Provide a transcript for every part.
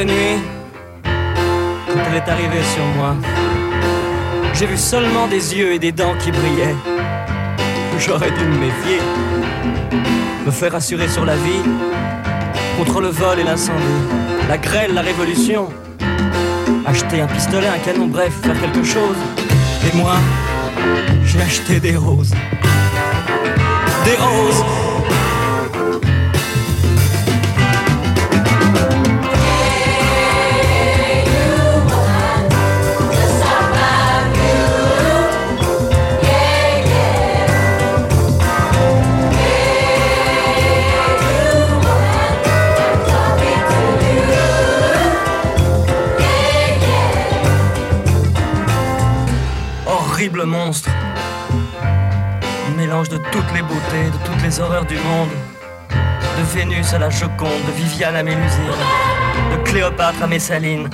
nuit quand elle est arrivée sur moi. J'ai vu seulement des yeux et des dents qui brillaient. J'aurais dû me méfier, me faire assurer sur la vie, contre le vol et l'incendie, la grêle, la révolution. Acheter un pistolet, un canon, bref, faire quelque chose. Et moi, j'ai acheté des roses. Des roses horrible monstre. Mélange de toutes les beautés, de toutes les horreurs du monde. De Vénus à la Joconde, de Viviane à Mélusine, de Cléopâtre à Messaline,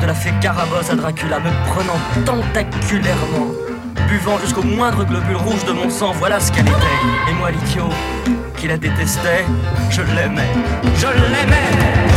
de la fée Carabosse à Dracula, me prenant tentaculairement, buvant jusqu'au moindre globule rouge de mon sang, voilà ce qu'elle était. Et moi, l'idiot, qui la détestait, je l'aimais, je l'aimais.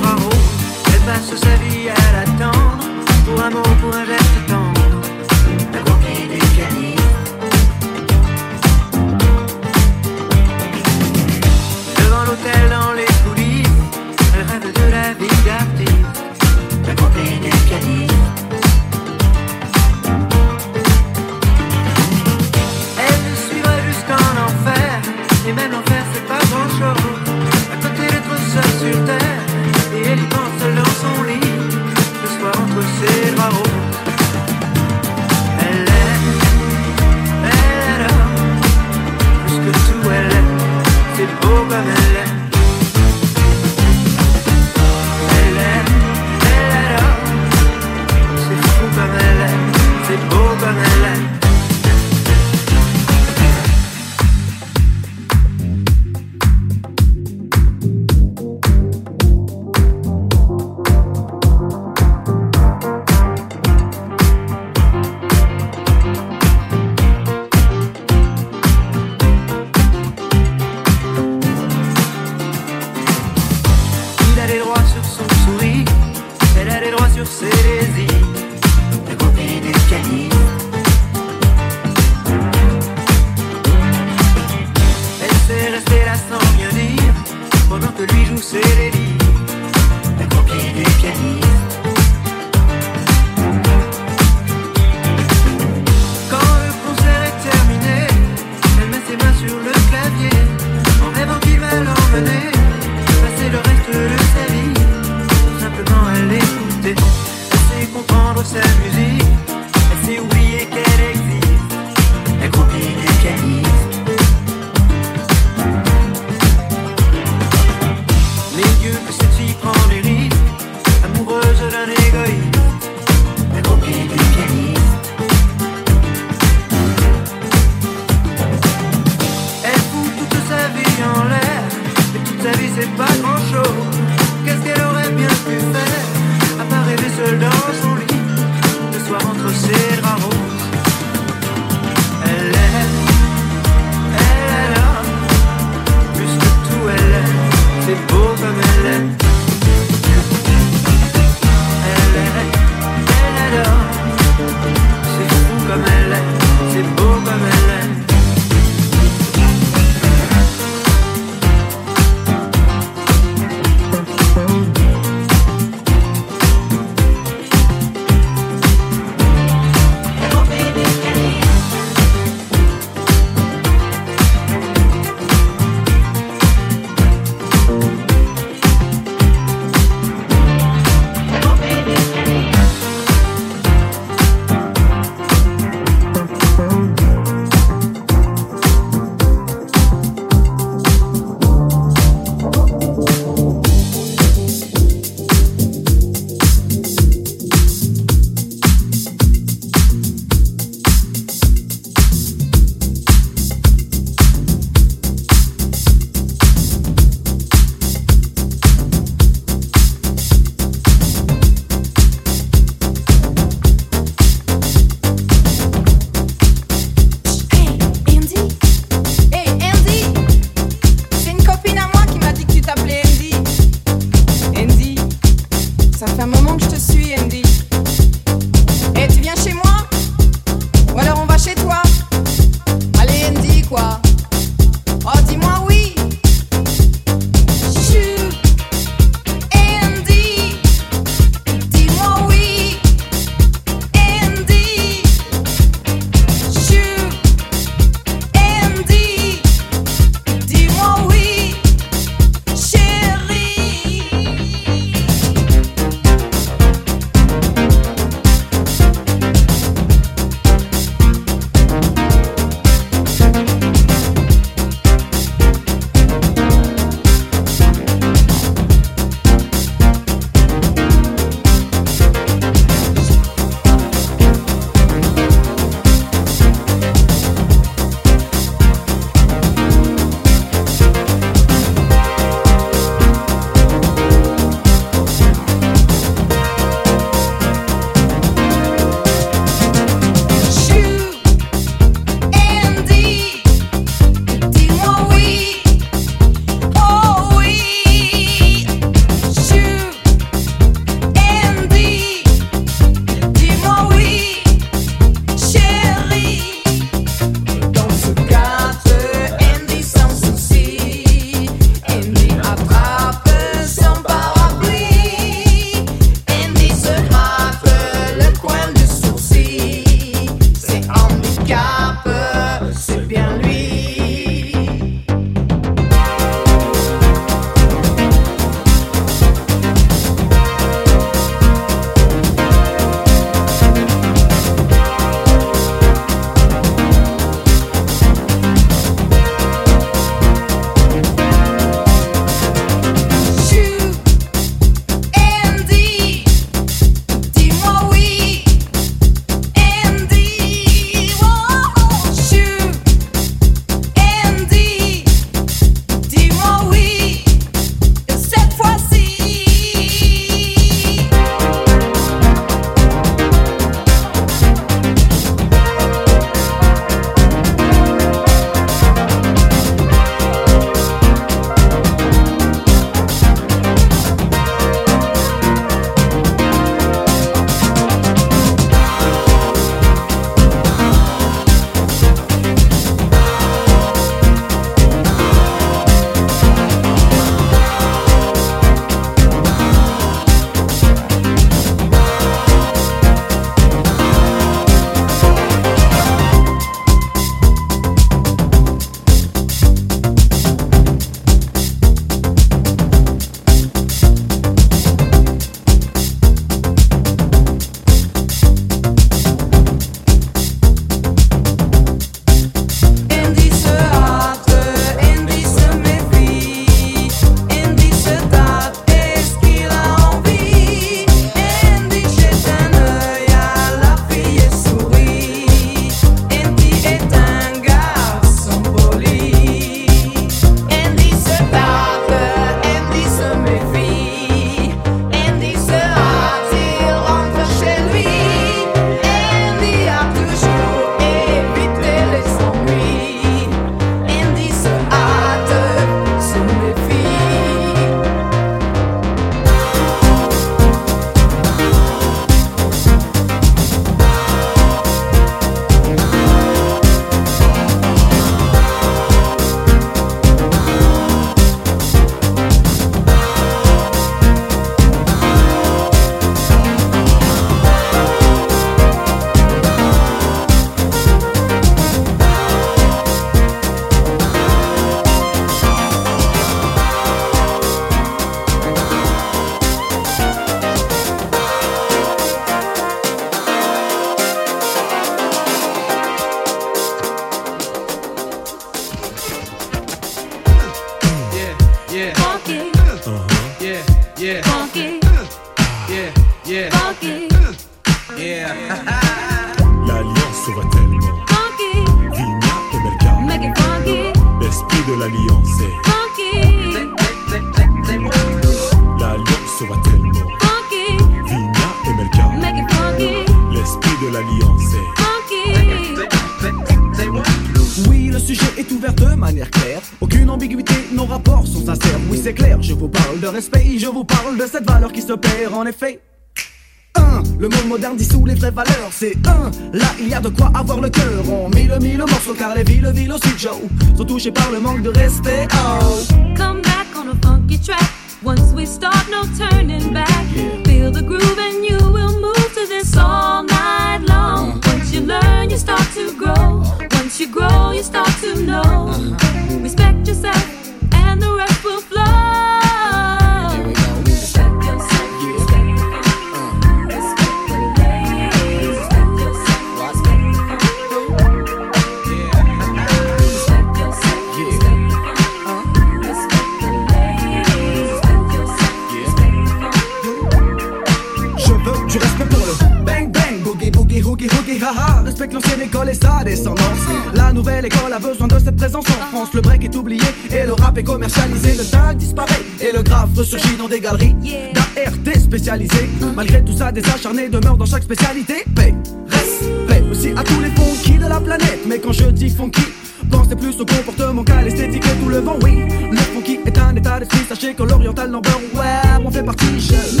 dans des galeries yeah. d'ART spécialisées. Malgré tout ça, des acharnés demeurent dans chaque spécialité. Paix, respect aussi à tous les funky de la planète. Mais quand je dis funky, pensez plus au comportement qu'à l'esthétique et tout le vent, oui. Le funky est un état d'esprit, sachez que l'oriental number, ouais, on fait partie, je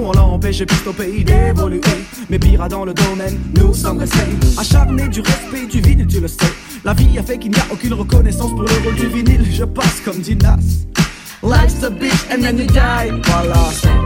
on l'a empêché puisque au pays d'évoluer. Mais pire dans le domaine, nous sommes restés. Acharnés du respect du vinyle, tu le sais. La vie a fait qu'il n'y a aucune reconnaissance pour le rôle du vinyle. Je passe comme Dinas. Life's a bitch and then you die, voilà.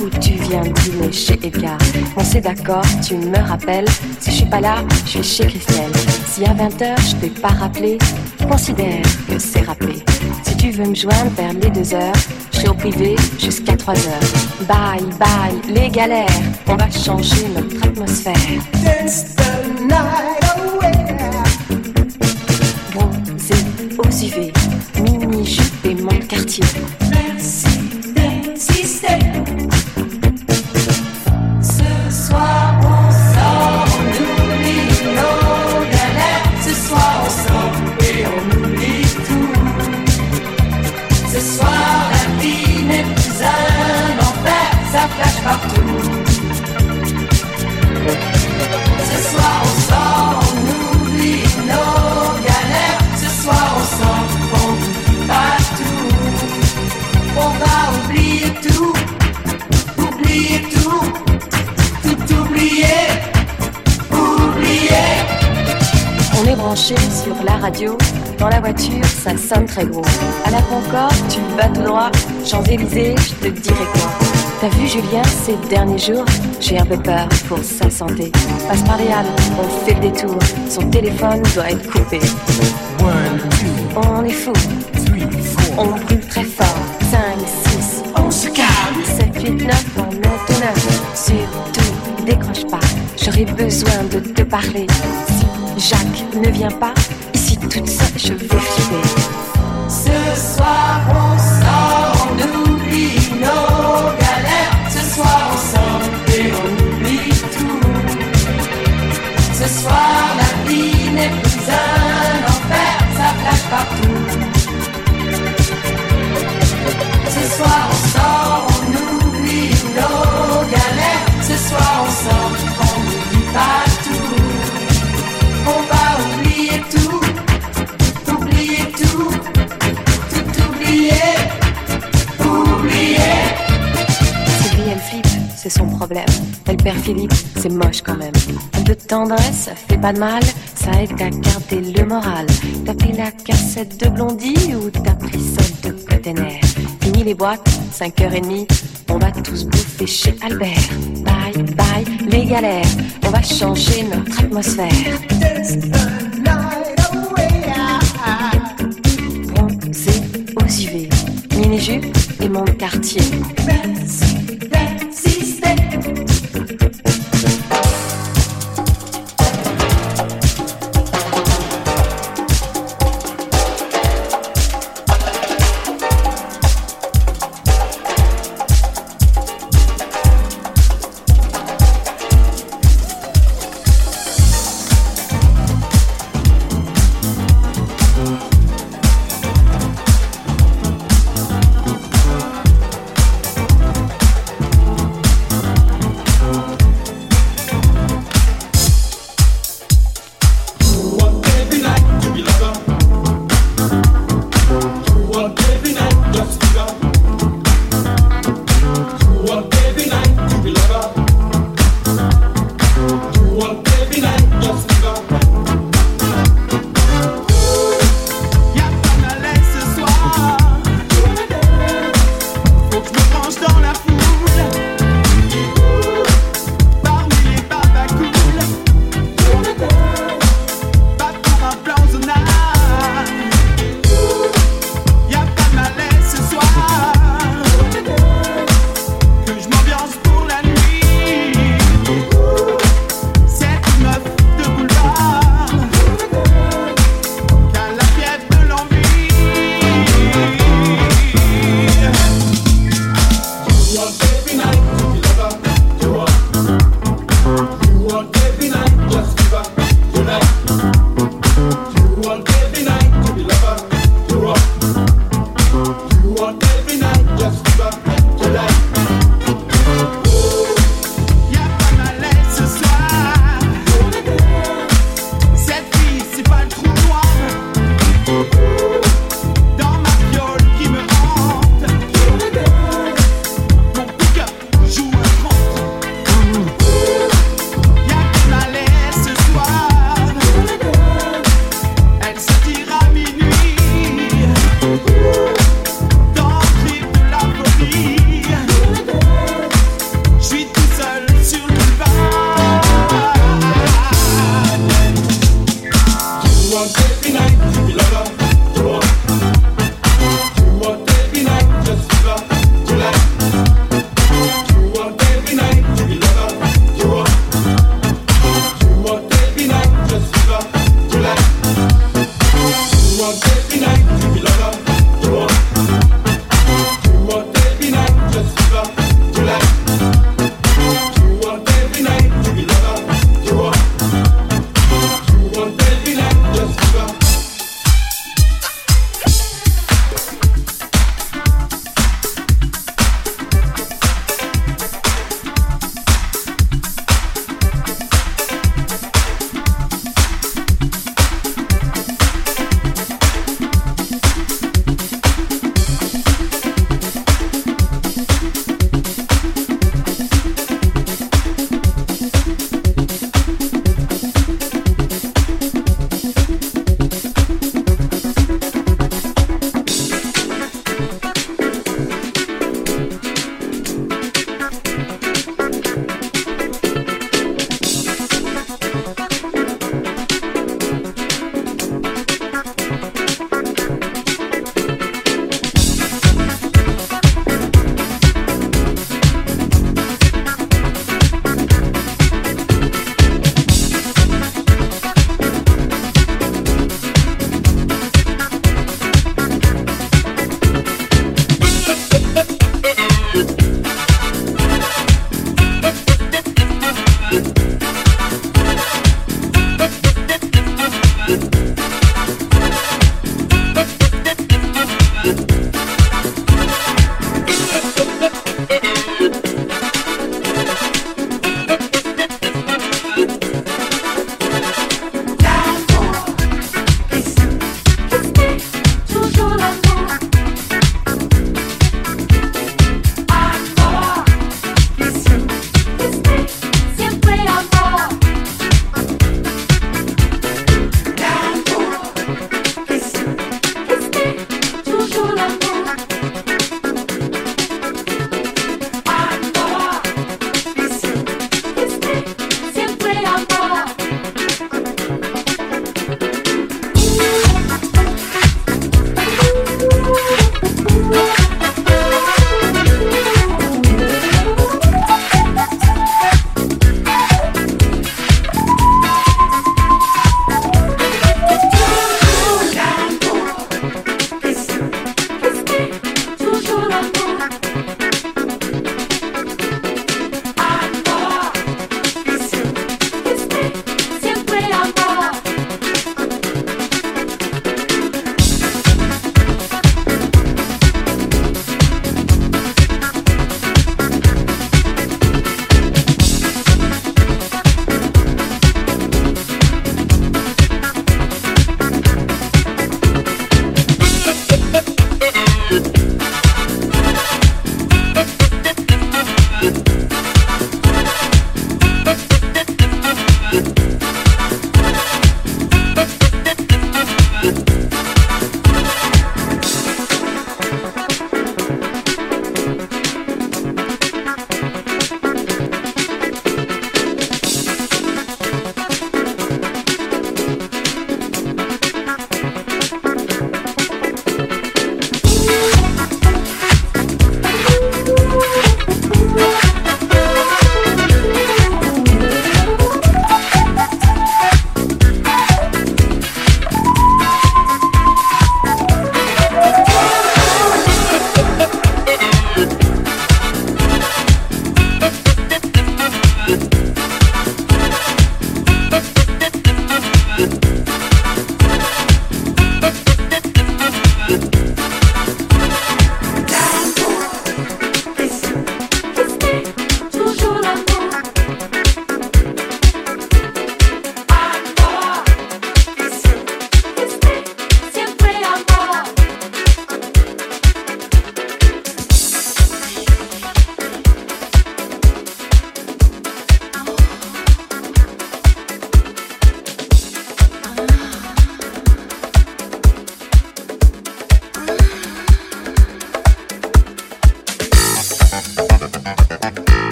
Ou tu viens dîner chez Edgar On s'est d'accord, tu me rappelles. Si je suis pas là, je suis chez Christelle. Si à 20h je t'ai pas rappelé, considère que c'est rappelé. Si tu veux me joindre vers les 2 heures, je serai au privé jusqu'à 3 heures. Bye bye, les galères, on va changer notre atmosphère. Dance the night away. Bronzé aux UV, mini jupe et mon quartier. Oublier tout, tout oublier, oublier. On est branché sur la radio. Dans la voiture, ça sonne très gros. À la Concorde, tu vas tout droit. Champs-Élysées, je te dirai quoi. T'as vu Julien ces derniers jours J'ai un peu peur pour sa santé. Passe par les halles, on fait le détour. Son téléphone doit être coupé. On est fou. On brûle très fort. 9. Surtout, décroche pas. J'aurais besoin de te parler. Si Jacques ne vient pas, ici toute seule, je vais flipper. Ce soir problème. Elle perd Philippe, c'est moche quand même. Un peu de tendresse, ça fait pas de mal, ça aide à garder le moral. T'as pris la cassette de Blondie ou t'as pris celle de Catenaire Fini les boîtes, 5h30, on va tous bouffer chez Albert. Bye bye les galères, on va changer notre atmosphère. Bronzé aux UV, mini-jupe et mon quartier. Dans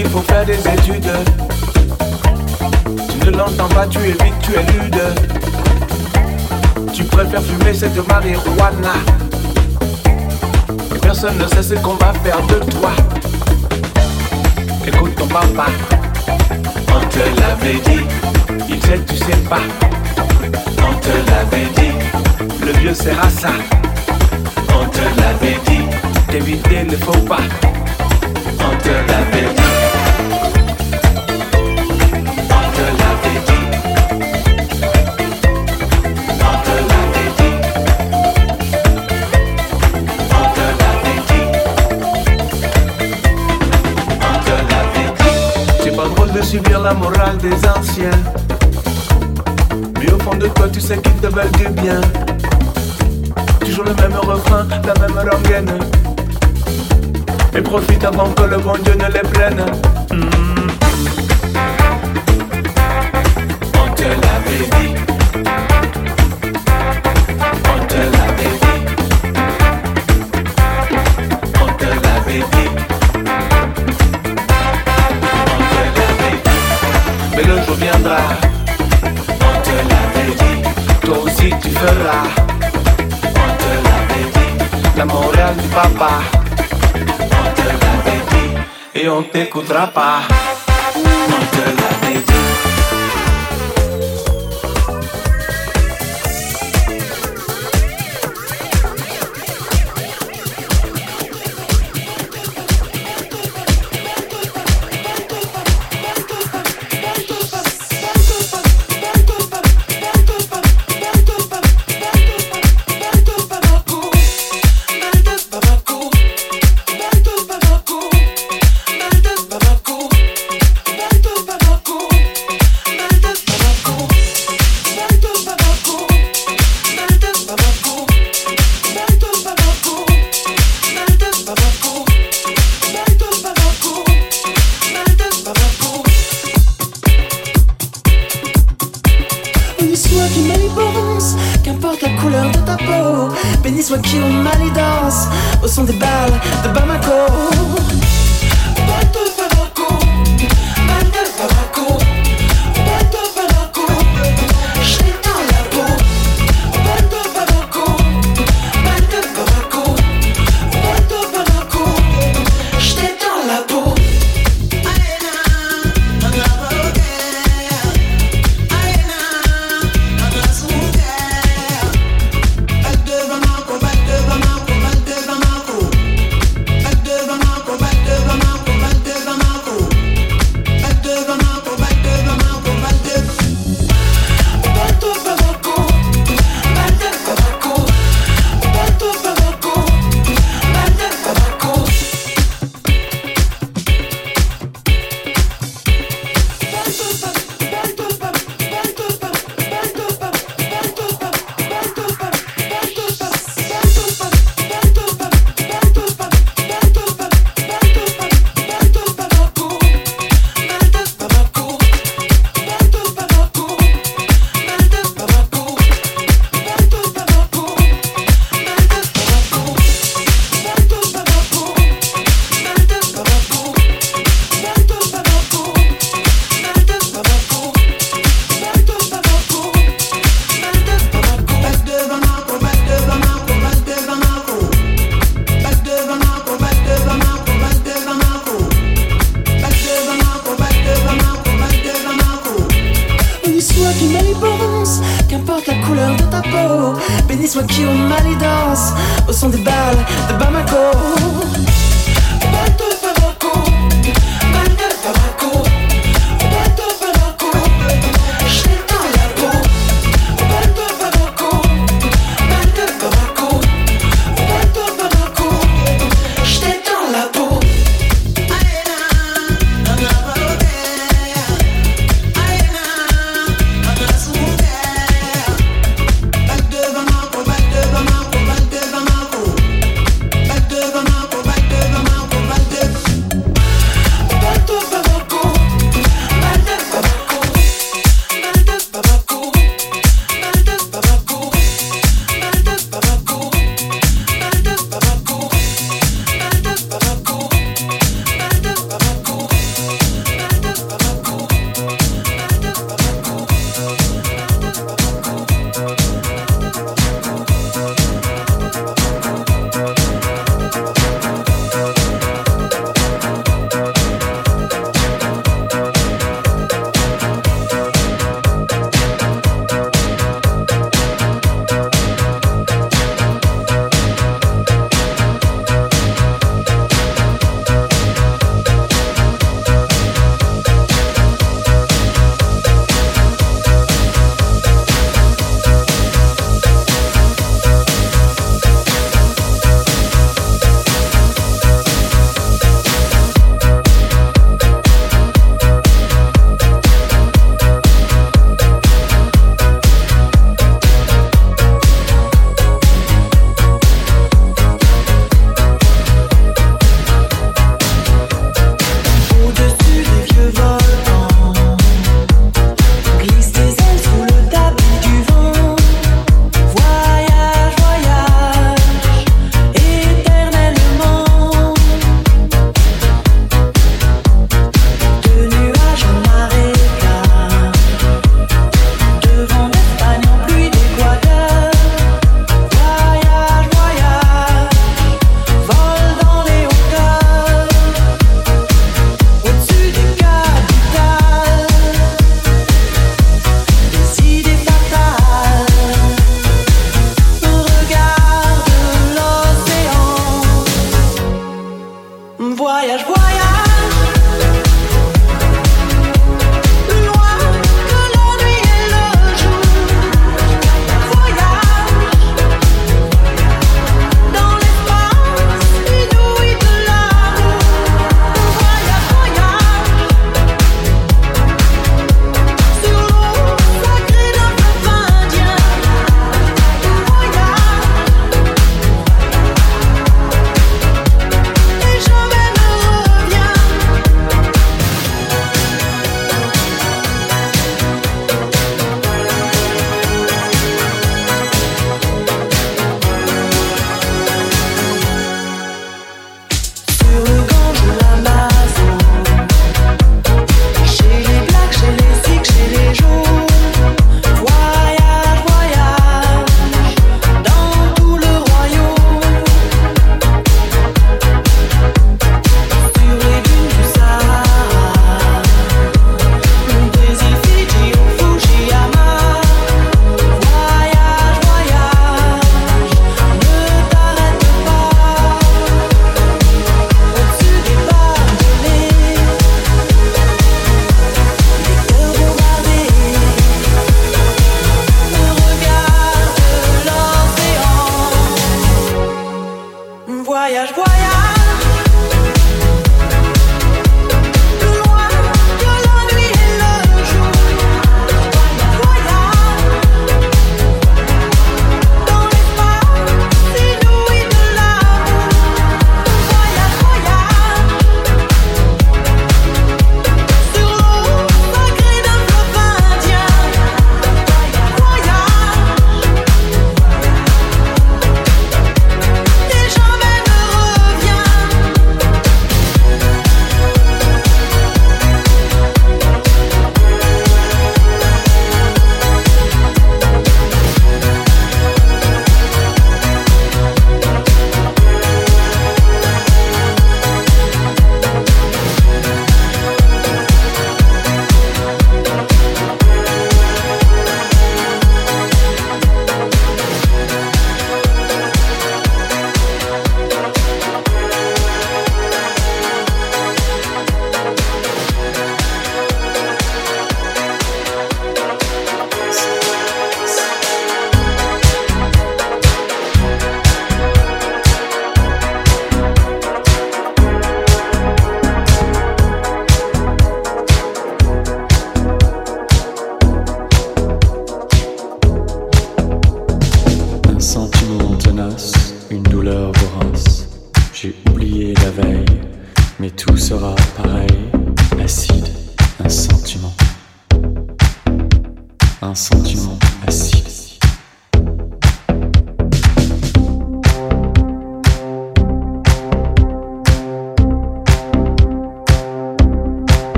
qu'il faut faire des études. Tu ne l'entends pas, tu évites, tu es lude. Tu préfères fumer cette marijuana. Personne ne sait ce qu'on va faire de toi. Écoute ton papa, on te l'avait dit. Il sait, tu sais pas. On te l'avait dit. Le vieux sert à ça. On te l'avait dit. D'éviter ne faut pas. On te l'avait dit. La morale des anciens. Mais au fond de toi, tu sais qu'ils te veulent du bien. Toujours le même refrain, la même rengaine. Et profite avant que le bon Dieu ne les prenne. Hmm. On te l'avait dit. Viendra. On te l'avait dit. Toi aussi tu feras. On te l'avait dit. La morale du papa. On te l'avait dit. Et on t'écoutera pas. On te l'avait